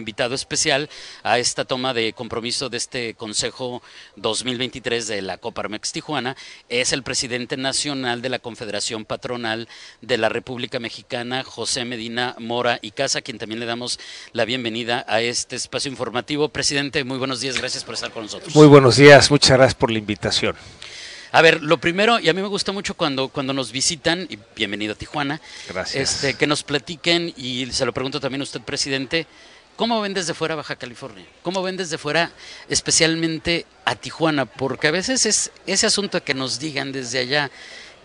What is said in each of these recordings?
invitado especial a esta toma de compromiso de este Consejo 2023 de la Coparmex Tijuana es el presidente nacional de la Confederación Patronal de la República Mexicana, José Medina Mora y Casa, a quien también le damos la bienvenida a este espacio informativo. Presidente, muy buenos días, gracias por estar con nosotros. Muy buenos días, muchas gracias por la invitación. A ver, lo primero, y a mí me gusta mucho cuando, cuando nos visitan, y bienvenido a Tijuana, Gracias. Este, que nos platiquen, y se lo pregunto también a usted, presidente, ¿Cómo ven desde fuera Baja California? ¿Cómo ven desde fuera especialmente a Tijuana? Porque a veces es ese asunto que nos digan desde allá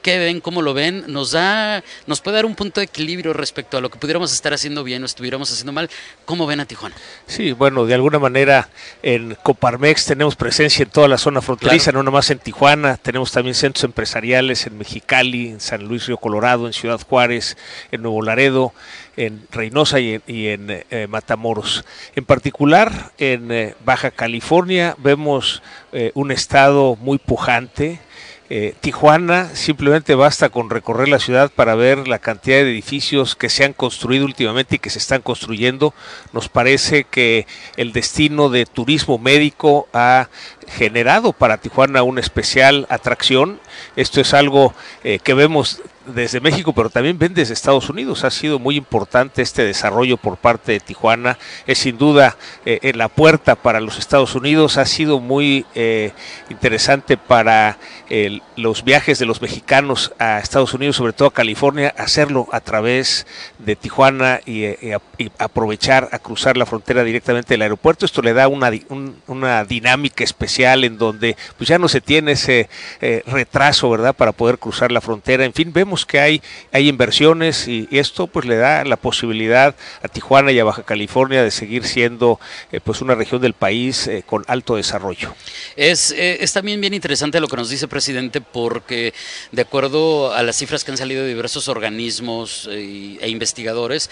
qué ven, cómo lo ven, nos da, nos puede dar un punto de equilibrio respecto a lo que pudiéramos estar haciendo bien o estuviéramos haciendo mal. ¿Cómo ven a Tijuana? Sí, bueno, de alguna manera en Coparmex tenemos presencia en toda la zona fronteriza, Claro. no nomás en Tijuana, tenemos también centros empresariales en Mexicali, en San Luis Río Colorado, en Ciudad Juárez, en Nuevo Laredo, en Reynosa y en, y en, eh, Matamoros. En particular, en eh, Baja California vemos eh, un estado muy pujante. Eh, Tijuana simplemente basta con recorrer la ciudad para ver la cantidad de edificios que se han construido últimamente y que se están construyendo. Nos parece que el destino de turismo médico ha generado para Tijuana una especial atracción. Esto es algo eh, que vemos desde México, pero también ven desde Estados Unidos. Ha sido muy importante este desarrollo por parte de Tijuana. Es sin duda eh, en la puerta para los Estados Unidos. Ha sido muy eh, interesante para los viajes de los mexicanos a Estados Unidos, sobre todo a California, hacerlo a través de Tijuana y, aprovechar a cruzar la frontera directamente del aeropuerto. Esto le da una, una dinámica especial en donde pues ya no se tiene ese eh, retraso, ¿verdad?, para poder cruzar la frontera. En fin, vemos que hay, hay inversiones y, esto pues le da la posibilidad a Tijuana y a Baja California de seguir siendo eh, pues una región del país eh, con alto desarrollo. Es, es también bien interesante lo que nos dice presidente porque de acuerdo a las cifras que han salido de diversos organismos e investigadores,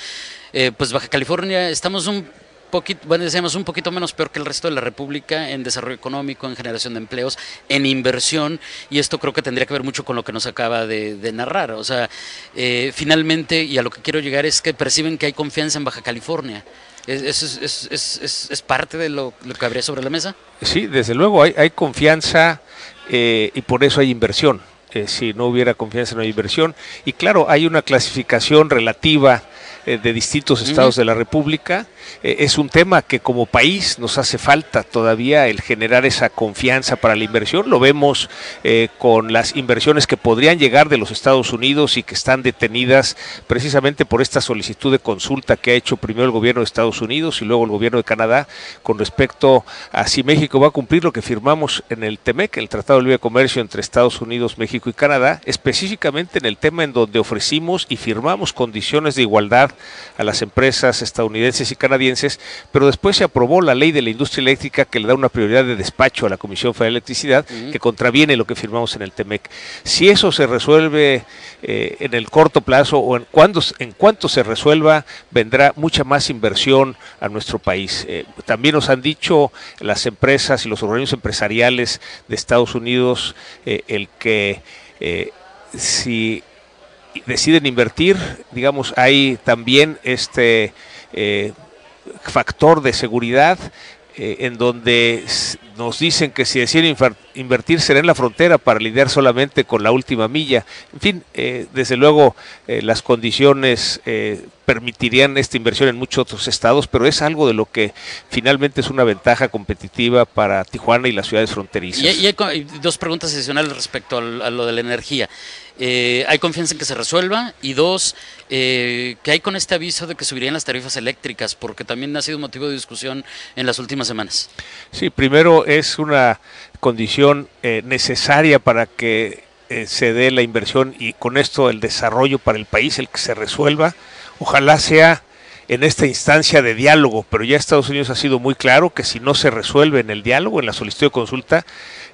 pues Baja California estamos un poquito, bueno, decíamos un poquito menos peor que el resto de la República en desarrollo económico, en generación de empleos, en inversión, y esto creo que tendría que ver mucho con lo que nos acaba de, narrar. O sea, eh, finalmente, y a lo que quiero llegar es que perciben que hay confianza en Baja California. ¿Es, es, es, es- es- es parte de lo, lo que habría sobre la mesa? Sí, desde luego hay, hay confianza eh, y por eso hay inversión. Eh, si no hubiera confianza no hay inversión. Y claro, hay una clasificación relativa eh, de distintos estados de la República. Eh, es un tema que como país nos hace falta todavía el generar esa confianza para la inversión. Lo vemos eh, con las inversiones que podrían llegar de los Estados Unidos y que están detenidas precisamente por esta solicitud de consulta que ha hecho primero el gobierno de Estados Unidos y luego el gobierno de Canadá con respecto a si México va a cumplir lo que firmamos en el TEMEC, el Tratado de Libre Comercio entre Estados Unidos, México y Canadá, específicamente en el tema en donde ofrecimos y firmamos condiciones de igualdad a las empresas estadounidenses y canadienses, pero después se aprobó la ley de la industria eléctrica que le da una prioridad de despacho a la Comisión Federal de Electricidad, que contraviene lo que firmamos en el TEMEC. Si eso se resuelve eh, en el corto plazo o en, cuando, en cuanto se resuelva, vendrá mucha más inversión a nuestro país. Eh, también nos han dicho las empresas y los organismos empresariales de Estados Unidos eh, el que si deciden invertir, digamos, hay también este eh, factor de seguridad eh, en donde nos dicen que si deciden invertir será en la frontera para lidiar solamente con la última milla. En fin, eh, desde luego eh, las condiciones permitirían esta inversión en muchos otros estados, pero es algo de lo que finalmente es una ventaja competitiva para Tijuana y las ciudades fronterizas. Y, hay- y hay dos preguntas adicionales respecto a lo de la energía. Eh, ¿Hay confianza en que se resuelva? Y dos, eh, ¿qué hay con este aviso de que subirían las tarifas eléctricas? Porque también ha sido motivo de discusión en las últimas semanas. Sí, primero es una condición eh, necesaria para que eh, se dé la inversión y con esto el desarrollo para el país, el que se resuelva. Ojalá sea en esta instancia de diálogo, pero ya Estados Unidos ha sido muy claro que si no se resuelve en el diálogo, en la solicitud de consulta,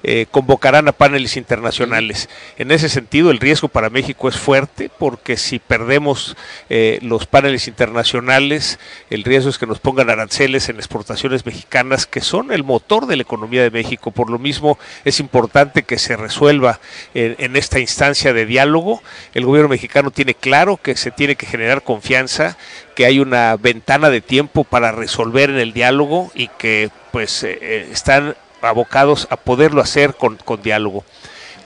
eh, convocarán a paneles internacionales. En ese sentido, el riesgo para México es fuerte porque si perdemos eh, los paneles internacionales, el riesgo es que nos pongan aranceles en exportaciones mexicanas que son el motor de la economía de México. Por lo mismo, es importante que se resuelva en, esta instancia de diálogo. El gobierno mexicano tiene claro que se tiene que generar confianza, que hay una ventana de tiempo para resolver en el diálogo y que pues eh, están abocados a poderlo hacer con, con diálogo.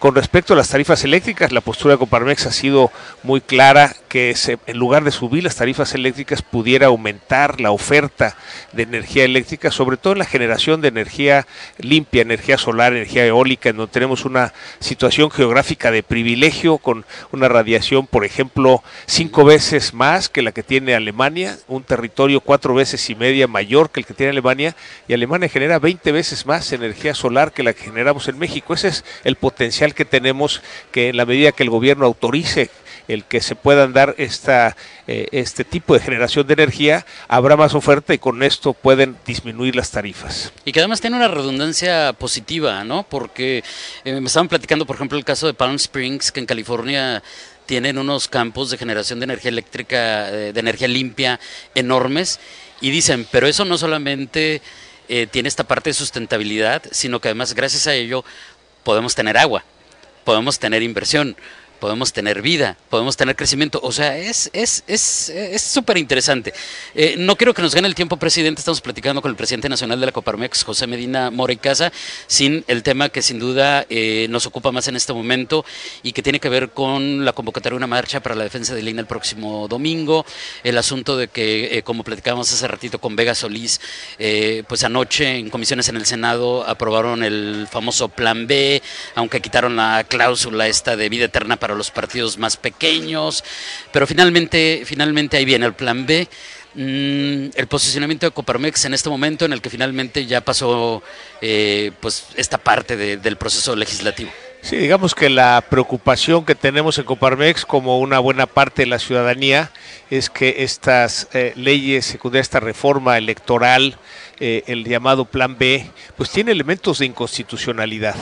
Con respecto a las tarifas eléctricas, la postura de Coparmex ha sido muy clara que se, en lugar de subir las tarifas eléctricas pudiera aumentar la oferta de energía eléctrica, sobre todo en la generación de energía limpia, energía solar, energía eólica, en donde tenemos una situación geográfica de privilegio con una radiación, por ejemplo, cinco veces más que la que tiene Alemania, un territorio cuatro veces y media mayor que el que tiene Alemania, y Alemania genera 20 veces más energía solar que la que generamos en México. Ese es el potencial que tenemos que en la medida que el gobierno autorice el que se puedan dar esta, eh, este tipo de generación de energía, habrá más oferta y con esto pueden disminuir las tarifas. Y que además tiene una redundancia positiva, ¿no? Porque eh, me estaban platicando, por ejemplo, el caso de Palm Springs, que en California tienen unos campos de generación de energía eléctrica, eh, de energía limpia enormes, y dicen, pero eso no solamente tiene esta parte de sustentabilidad, sino que además gracias a ello podemos tener agua, podemos tener inversión, podemos tener vida, podemos tener crecimiento. O sea, es es es es súper interesante. Eh, no quiero que nos gane el tiempo, presidente. Estamos platicando con el presidente nacional de la Coparmex, José Medina Mora y Casa, sin el tema que sin duda eh, nos ocupa más en este momento y que tiene que ver con la convocatoria de una marcha para la defensa de Lina el próximo domingo. El asunto de que, eh, como platicábamos hace ratito con Vega Solís, pues anoche en comisiones en el Senado aprobaron el famoso Plan B, aunque quitaron la cláusula esta de vida eterna para los partidos más pequeños, pero finalmente, finalmente ahí viene el plan B. Mm, el posicionamiento de Coparmex en este momento en el que finalmente ya pasó eh, pues esta parte de, del proceso legislativo. Sí, digamos que la preocupación que tenemos en Coparmex, como una buena parte de la ciudadanía, es que estas eh, leyes secundarias, esta reforma electoral, eh, el llamado Plan B, pues tiene elementos de inconstitucionalidad.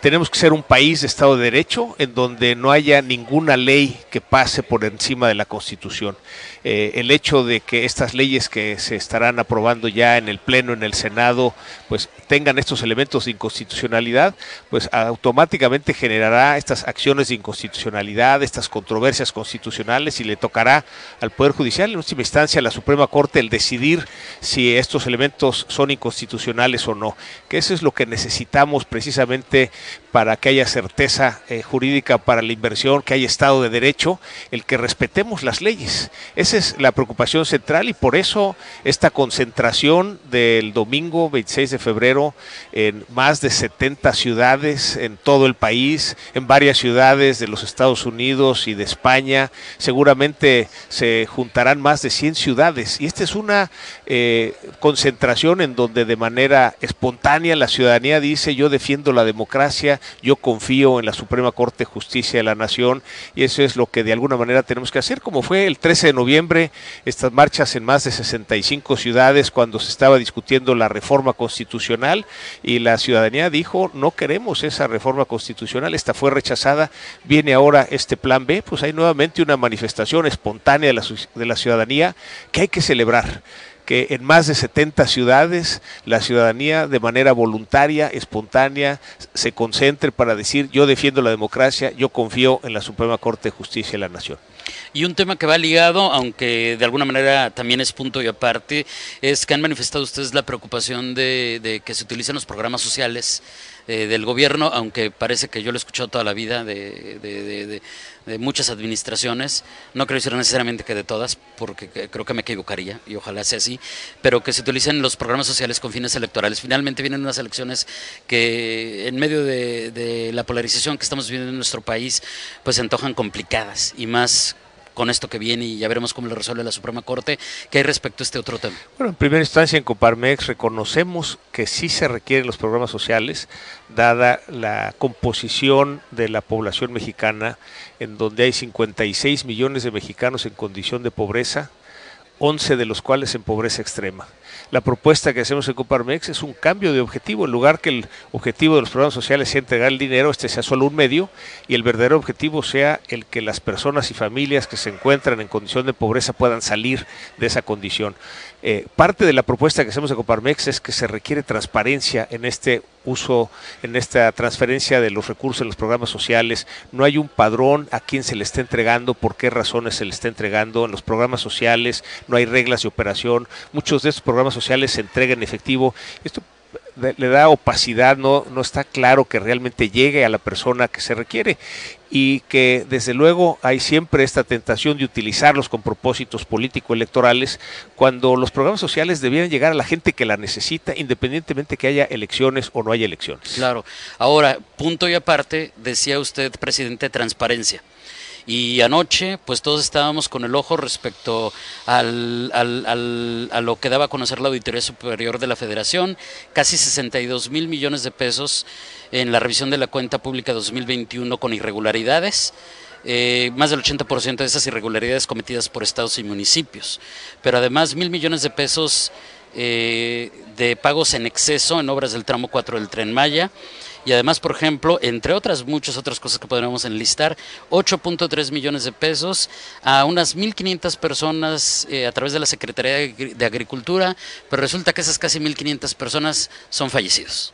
Tenemos que ser un país de Estado de Derecho en donde no haya ninguna ley que pase por encima de la Constitución. Eh, el hecho de que estas leyes que se estarán aprobando ya en el Pleno, en el Senado, pues tengan estos elementos de inconstitucionalidad, pues automáticamente generará estas acciones de inconstitucionalidad, estas controversias constitucionales y le tocará al Poder Judicial, en última instancia a la Suprema Corte, el decidir si estos elementos son inconstitucionales o no. Que eso es lo que necesitamos precisamente para que haya certeza eh, jurídica para la inversión, que haya Estado de Derecho, el que respetemos las leyes. Esa es la preocupación central y por eso esta concentración del domingo 26 de febrero en más de 70 ciudades en todo el país, en varias ciudades de los Estados Unidos y de España, seguramente se juntarán más de 100 ciudades y esta es una eh, concentración en donde de manera espontánea la ciudadanía dice yo defiendo la democracia, yo confío en la Suprema Corte de Justicia de la Nación y eso es lo que de alguna manera tenemos que hacer, como fue el 13 de noviembre, estas marchas en más de 65 ciudades cuando se estaba discutiendo la reforma constitucional y la ciudadanía dijo no queremos esa reforma constitucional, esta fue rechazada, viene ahora este plan B, pues hay nuevamente una manifestación espontánea de la, de la ciudadanía que hay que celebrar que en más de 70 ciudades la ciudadanía de manera voluntaria, espontánea, se concentre para decir yo defiendo la democracia, yo confío en la Suprema Corte de Justicia de la Nación. Y un tema que va ligado, aunque de alguna manera también es punto y aparte, es que han manifestado ustedes la preocupación de, que se utilicen los programas sociales eh, del gobierno, aunque parece que yo lo he escuchado toda la vida de, de, muchas administraciones, no creo decir necesariamente que de todas, porque creo que me equivocaría y ojalá sea así, pero que se utilicen los programas sociales con fines electorales. Finalmente vienen unas elecciones que en medio de, la polarización que estamos viviendo en nuestro país, pues se antojan complicadas y más con esto que viene y ya veremos cómo lo resuelve la Suprema Corte. ¿Qué hay respecto a este otro tema? Bueno, en primera instancia en Coparmex reconocemos que sí se requieren los programas sociales, dada la composición de la población mexicana, en donde hay 56 millones de mexicanos en condición de pobreza, 11 de los cuales en pobreza extrema. La propuesta que hacemos en Coparmex es un cambio de objetivo. En lugar que el objetivo de los programas sociales sea entregar el dinero, este sea solo un medio y el verdadero objetivo sea el que las personas y familias que se encuentran en condición de pobreza puedan salir de esa condición. Eh, parte de la propuesta que hacemos en Coparmex es que se requiere transparencia en este uso, en esta transferencia de los recursos en los programas sociales. No hay un padrón a quién se le está entregando, por qué razones se le está entregando. En los programas sociales no hay reglas de operación. Muchos de estos programas sociales se entregan en efectivo. Esto le da opacidad, no, no está claro que realmente llegue a la persona que se requiere y que desde luego hay siempre esta tentación de utilizarlos con propósitos político-electorales cuando los programas sociales debieran llegar a la gente que la necesita independientemente que haya elecciones o no haya elecciones. Claro. Ahora, punto y aparte, decía usted, presidente, transparencia. Y anoche, pues todos estábamos con el ojo respecto al, al, a lo que daba a conocer la Auditoría Superior de la Federación, casi 62 mil millones de pesos en la revisión de la cuenta pública 2021 con irregularidades. Eh, más del 80% de esas irregularidades cometidas por estados y municipios, pero además mil millones de pesos eh, de pagos en exceso en obras del tramo 4 del tren Maya, y además, por ejemplo, entre otras muchas otras cosas que podríamos enlistar, 8.3 millones de pesos a unas 1.500 personas eh, a través de la Secretaría de Agricultura, pero resulta que esas casi 1.500 personas son fallecidos.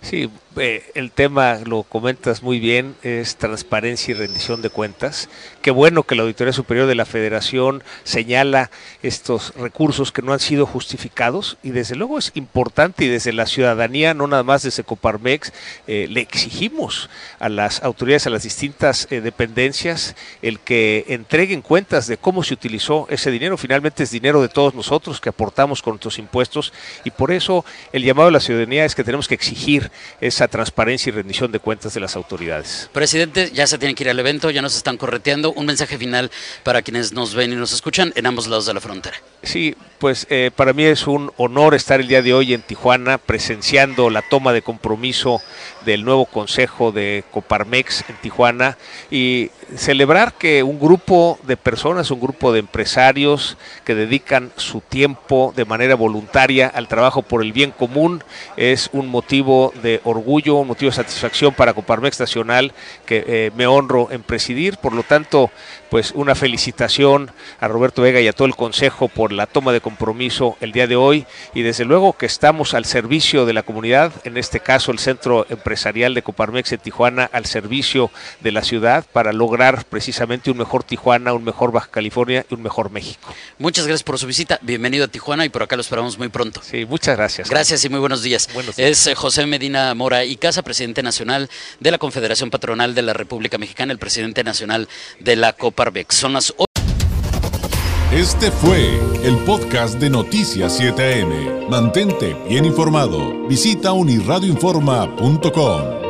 Sí, eh, el tema lo comentas muy bien, es transparencia y rendición de cuentas. Qué bueno que la Auditoría Superior de la Federación señala estos recursos que no han sido justificados y desde luego es importante y desde la ciudadanía, no nada más desde Coparmex, eh, le exigimos a las autoridades, a las distintas eh, dependencias, el que entreguen cuentas de cómo se utilizó ese dinero. Finalmente es dinero de todos nosotros que aportamos con nuestros impuestos y por eso el llamado de la ciudadanía es que tenemos que exigir esa transparencia y rendición de cuentas de las autoridades. Presidente, ya se tiene que ir al evento, ya nos están correteando. Un mensaje final para quienes nos ven y nos escuchan en ambos lados de la frontera. Sí, pues eh, para mí es un honor estar el día de hoy en Tijuana presenciando la toma de compromiso del nuevo consejo de Coparmex en Tijuana y celebrar que un grupo de personas, un grupo de empresarios que dedican su tiempo de manera voluntaria al trabajo por el bien común es un motivo de orgullo, un motivo de satisfacción para Coparmex Nacional que eh, me honro en presidir. Por lo tanto, pues una felicitación a Roberto Vega y a todo el consejo por la toma de compromiso el día de hoy y desde luego que estamos al servicio de la comunidad, en este caso el Centro Empresarial de Coparmex en Tijuana al servicio de la ciudad para lograr precisamente un mejor Tijuana, un mejor Baja California y un mejor México. Muchas gracias por su visita, bienvenido a Tijuana y por acá lo esperamos muy pronto. Sí, muchas gracias. Gracias y muy buenos días. Buenos días. Es eh, José Medina Mora y Casa, presidente nacional de la Confederación Patronal de la República Mexicana, el presidente nacional de la Coparmex. Son las este fue el podcast de Noticias 7am. Mantente bien informado. Visita unirradioinforma.com.